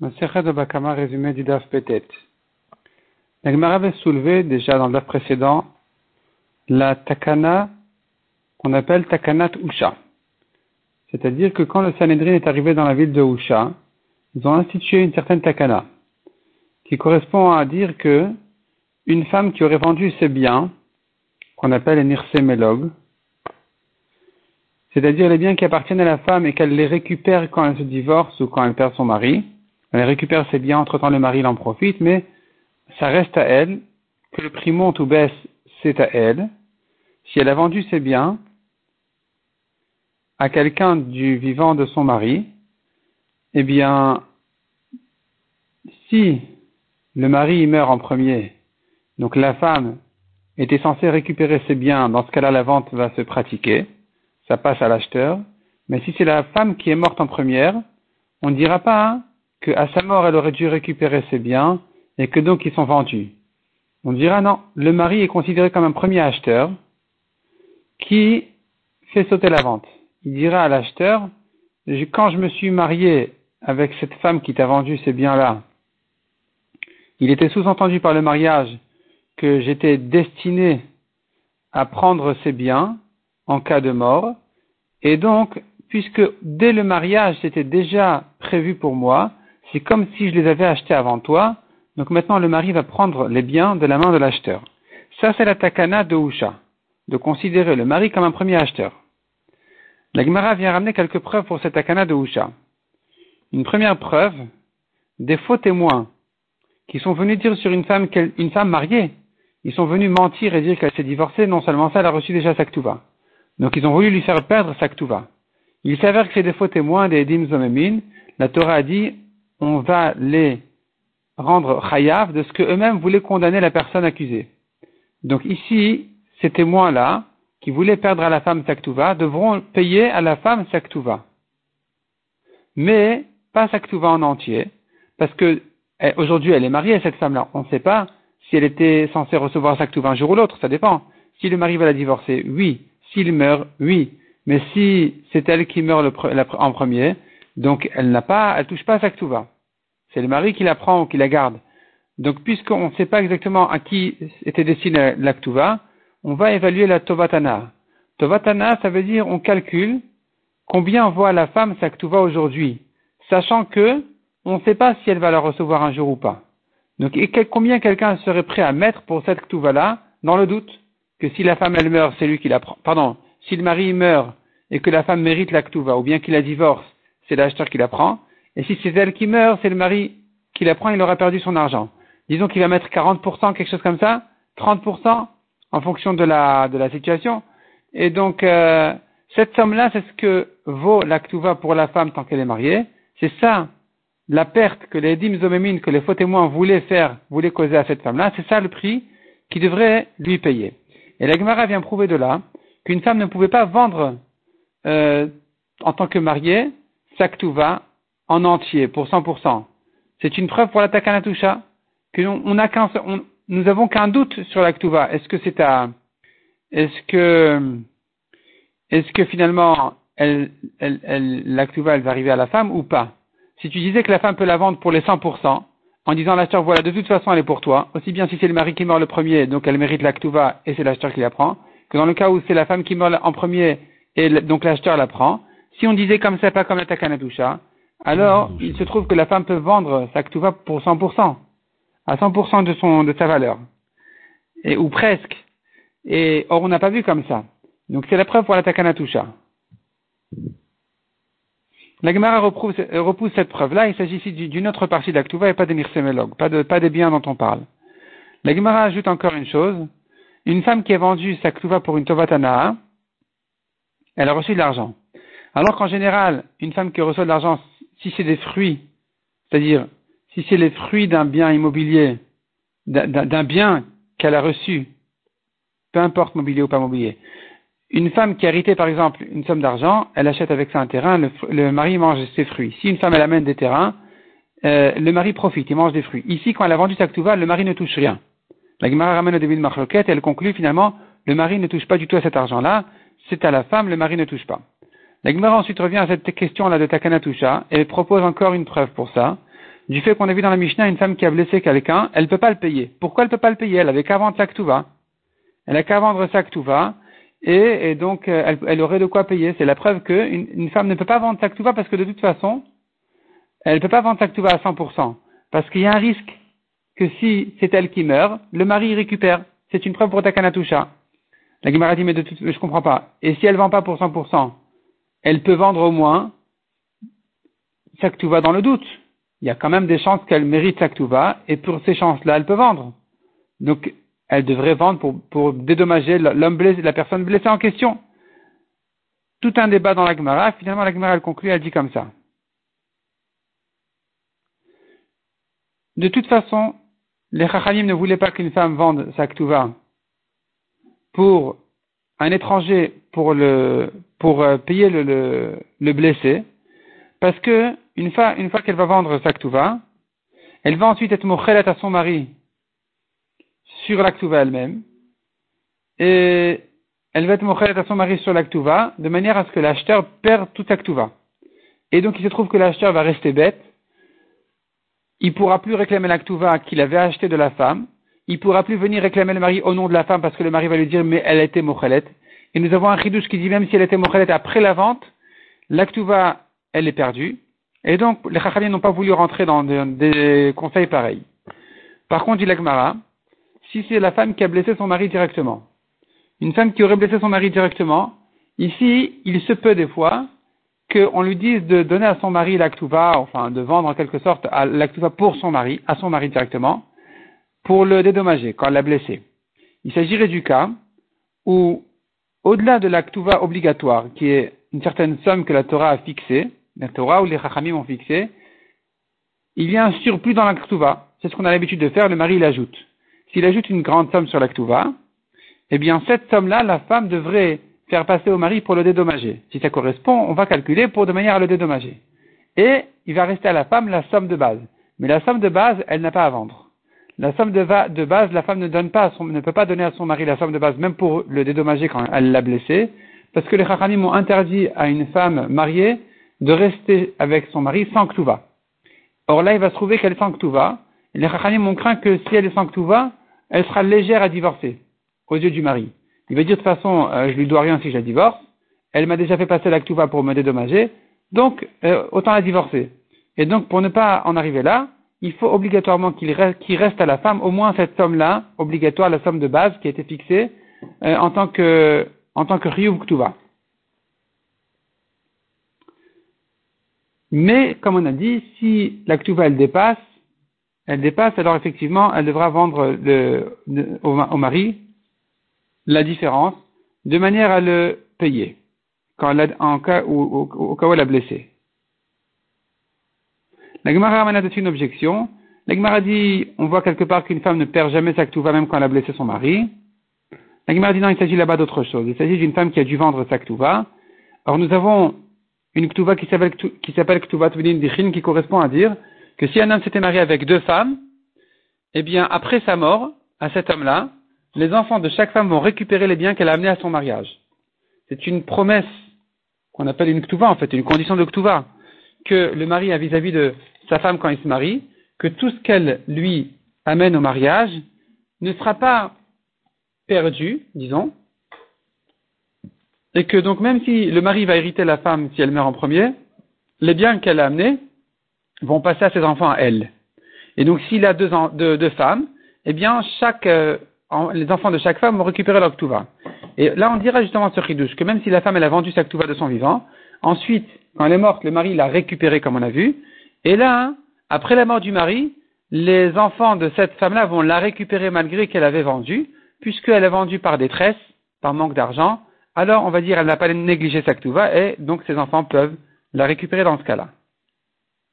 Bakama résumé du DAF Petet. La avait soulevé déjà dans le DAF précédent la Takana qu'on appelle Takanat Usha. C'est-à-dire que quand le Sanhedrin est arrivé dans la ville de Usha, ils ont institué une certaine Takana qui correspond à dire que une femme qui aurait vendu ses biens, qu'on appelle un irsémélog, c'est-à-dire les biens qui appartiennent à la femme et qu'elle les récupère quand elle se divorce ou quand elle perd son mari, elle récupère ses biens, entre-temps le mari en profite, mais ça reste à elle, que le prix monte ou baisse, c'est à elle. Si elle a vendu ses biens à quelqu'un du vivant de son mari, eh bien, si le mari meurt en premier, donc la femme était censée récupérer ses biens, dans ce cas-là, la vente va se pratiquer, ça passe à l'acheteur. Mais si c'est la femme qui est morte en première, on ne dira pas hein, qu'à sa mort, elle aurait dû récupérer ses biens et que donc ils sont vendus. On dira non, le mari est considéré comme un premier acheteur qui fait sauter la vente. Il dira à l'acheteur, quand je me suis marié avec cette femme qui t'a vendu ces biens-là, il était sous-entendu par le mariage que j'étais destiné à prendre ces biens en cas de mort, et donc, puisque dès le mariage c'était déjà prévu pour moi, c'est comme si je les avais achetés avant toi. Donc maintenant, le mari va prendre les biens de la main de l'acheteur. Ça, c'est la takana de Usha, de considérer le mari comme un premier acheteur. La Gemara vient ramener quelques preuves pour cette takana de Usha. Une première preuve, des faux témoins qui sont venus dire sur une femme, une femme mariée, ils sont venus mentir et dire qu'elle s'est divorcée, non seulement ça, elle a reçu déjà sa ktuva. Donc ils ont voulu lui faire perdre sa ktuva. Il s'avère que c'est des faux témoins des Edim Zomemin. La Torah a dit, on va les rendre chayav de ce que eux-mêmes voulaient condamner la personne accusée. Donc ici, ces témoins-là, qui voulaient perdre à la femme Saktuva, devront payer à la femme Saktuva. Mais pas Saktuva en entier, parce que eh, aujourd'hui elle est mariée, cette femme-là. On ne sait pas si elle était censée recevoir Saktuva un jour ou l'autre, ça dépend. Si le mari va la divorcer, oui. S'il meurt, oui. Mais si c'est elle qui meurt en premier, donc elle n'a pas, elle touche pas à Saktuva. C'est le mari qui la prend ou qui la garde. Donc puisqu'on ne sait pas exactement à qui était destinée l'Aktuva, on va évaluer la Tovatana. Tovatana, ça veut dire on calcule combien voit la femme Saktuva aujourd'hui, sachant que on ne sait pas si elle va la recevoir un jour ou pas. Donc et combien quelqu'un serait prêt à mettre pour cette Ktuva-là, dans le doute que si la femme elle meurt, c'est lui qui la prend. Pardon, si le mari meurt et que la femme mérite la Ktuva, ou bien qu'il la divorce, c'est l'acheteur qui la prend. Et si c'est elle qui meurt, c'est le mari qui la prend, il aura perdu son argent. Disons qu'il va mettre 40%, quelque chose comme ça, 30% en fonction de la, situation. Et donc, euh, cette somme-là, c'est ce que vaut l'actuva pour la femme tant qu'elle est mariée. C'est ça, la perte que les dîmes zomémines, que les faux témoins voulaient faire, voulaient causer à cette femme-là. C'est ça le prix qui devrait lui payer. Et la Gemara vient prouver de là qu'une femme ne pouvait pas vendre euh, en tant que mariée Saktuva en entier, pour 100%. C'est une preuve pour la Takanatusha, que nous avons qu'un doute sur l'Aktuva. Est-ce que finalement, elle, elle, elle va arriver à la femme ou pas? Si tu disais que la femme peut la vendre pour les 100%, en disant l'acheteur, voilà, de toute façon, elle est pour toi, aussi bien si c'est le mari qui meurt le premier, donc elle mérite l'Aktuva et c'est l'acheteur qui la prend, que dans le cas où c'est la femme qui meurt en premier et donc l'acheteur la prend, si on disait comme ça, pas comme la Takanadusha, alors il se trouve que la femme peut vendre sa ktuva pour 100%, à 100% de, son, de sa valeur, et, ou presque. Et or, on n'a pas vu comme ça. Donc c'est la preuve pour la Takanatusha. La Gemara repousse, cette preuve-là. Il s'agit ici d'une autre partie d'Aktuva et pas des mirsemelog, pas, de, pas des biens dont on parle. La Gemara ajoute encore une chose. Une femme qui a vendu sa Ktuva pour une Tovatana, elle a reçu de l'argent. Alors qu'en général, une femme qui reçoit de l'argent, si c'est des fruits, c'est-à-dire si c'est les fruits d'un bien immobilier, d'un bien qu'elle a reçu, peu importe mobilier ou pas mobilier, une femme qui a hérité par exemple une somme d'argent, elle achète avec ça un terrain, le, mari mange ses fruits. Si une femme elle amène des terrains, euh, le mari profite, il mange des fruits. Ici, quand elle a vendu sa ktuva, le mari ne touche rien. La Gemara ramène au début de et elle conclut finalement, le mari ne touche pas du tout à cet argent-là, c'est à la femme, le mari ne touche pas. La Gemara ensuite revient à cette question-là de Takanatusha et propose encore une preuve pour ça. du fait qu'on a vu dans la Mishnah une femme qui a blessé quelqu'un, elle ne peut pas le payer. Pourquoi elle ne peut pas le payer? Elle avait qu'à vendre sa ktuva. Elle a qu'à vendre sa ktuva, et, donc euh, elle, aurait de quoi payer. C'est la preuve qu'une une femme ne peut pas vendre sa ktuva parce que de toute façon, elle ne peut pas vendre sa ktuva à 100%. Parce qu'il y a un risque que si c'est elle qui meurt, le mari récupère. C'est une preuve pour Takanatusha. La Gemara dit, mais de toute, je comprends pas. Et si elle vend pas pour 100%, elle peut vendre au moins Saktuva dans le doute. Il y a quand même des chances qu'elle mérite Saktuva, et pour ces chances-là, elle peut vendre. Donc, elle devrait vendre pour, dédommager l'homme blessé, la personne blessée en question. Tout un débat dans la Gemara, finalement la Gemara elle conclut, elle dit comme ça. De toute façon, les Chachamim ne voulaient pas qu'une femme vende sa pour un étranger pour le pour euh, payer le, le, blessé, parce que une fois, une fois qu'elle va vendre sa elle va ensuite être mochelet à son mari sur la elle-même, et elle va être mochelet à son mari sur la de manière à ce que l'acheteur perde toute sa Et donc il se trouve que l'acheteur va rester bête, il pourra plus réclamer la qu'il avait acheté de la femme, il pourra plus venir réclamer le mari au nom de la femme parce que le mari va lui dire mais elle était mochelet. Et nous avons un chidouche qui dit même si elle était mochelet après la vente, l'actuva elle est perdue. Et donc les chachamim n'ont pas voulu rentrer dans des, conseils pareils. Par contre, dit l'agmara, si c'est la femme qui a blessé son mari directement, une femme qui aurait blessé son mari directement, ici il se peut des fois qu'on lui dise de donner à son mari l'actuva, enfin de vendre en quelque sorte l'actuva pour son mari, à son mari directement, pour le dédommager quand elle l'a blessé. Il s'agirait du cas où, au-delà de l'actuva obligatoire, qui est une certaine somme que la Torah a fixée, la Torah ou les Chachamim ont fixé, il y a un surplus dans l'actuva. C'est ce qu'on a l'habitude de faire, le mari l'ajoute. S'il ajoute une grande somme sur l'actuva, eh bien cette somme-là, la femme devrait faire passer au mari pour le dédommager. Si ça correspond, on va calculer pour de manière à le dédommager. Et il va rester à la femme la somme de base. Mais la somme de base, elle n'a pas à vendre la somme de, base, la femme ne donne pas ne peut pas donner à son mari la somme de base, même pour le dédommager quand elle l'a blessé, parce que les Chachamim ont interdit à une femme mariée de rester avec son mari sans Ktuva. Or là, il va se trouver qu'elle est sans Ktuva, et les Chachamim ont craint que si elle est sans Ktuva, elle sera légère à divorcer, aux yeux du mari. Il va dire de toute façon, euh, je lui dois rien si je la divorce, elle m'a déjà fait passer la Ktuva pour me dédommager, donc euh, autant la divorcer. Et donc, pour ne pas en arriver là, il faut obligatoirement qu'il reste, à la femme au moins cette somme-là, obligatoire, la somme de base qui a été fixée euh, en tant que en tant que Ktuva. Mais, comme on a dit, si la Ktuva elle dépasse, elle dépasse, alors effectivement, elle devra vendre au, mari la différence de manière à le payer en où, au cas où elle a blessé. La Gemara amène dessus une objection. La Gemara dit, on voit quelque part qu'une femme ne perd jamais sa ktuva même quand elle a blessé son mari. La Gemara dit non, il s'agit là-bas d'autre chose. Il s'agit d'une femme qui a dû vendre sa ktuva. Or nous avons une ktuva qui s'appelle qui s'appelle dichin qui correspond à dire que si un homme s'était marié avec deux femmes, eh bien après sa mort, à cet homme-là, les enfants de chaque femme vont récupérer les biens qu'elle a amenés à son mariage. C'est une promesse qu'on appelle une ktuva en fait, une condition de ktuva que le mari a vis-à-vis de sa femme quand il se marie, que tout ce qu'elle lui amène au mariage ne sera pas perdu, disons, et que donc même si le mari va hériter la femme si elle meurt en premier, les biens qu'elle a amenés vont passer à ses enfants à elle. Et donc s'il a deux, femmes, eh bien chaque euh, les enfants de chaque femme vont récupérer leur ktuva. Et là on dira justement ce chidouche que même si la femme elle a vendu sa ktuva de son vivant, ensuite quand elle est morte, le mari l'a récupérée comme on a vu. Et là, après la mort du mari, les enfants de cette femme-là vont la récupérer malgré qu'elle avait vendu, puisqu'elle a vendu par détresse, par manque d'argent. Alors, on va dire, elle n'a pas négligé sa et donc ses enfants peuvent la récupérer dans ce cas-là.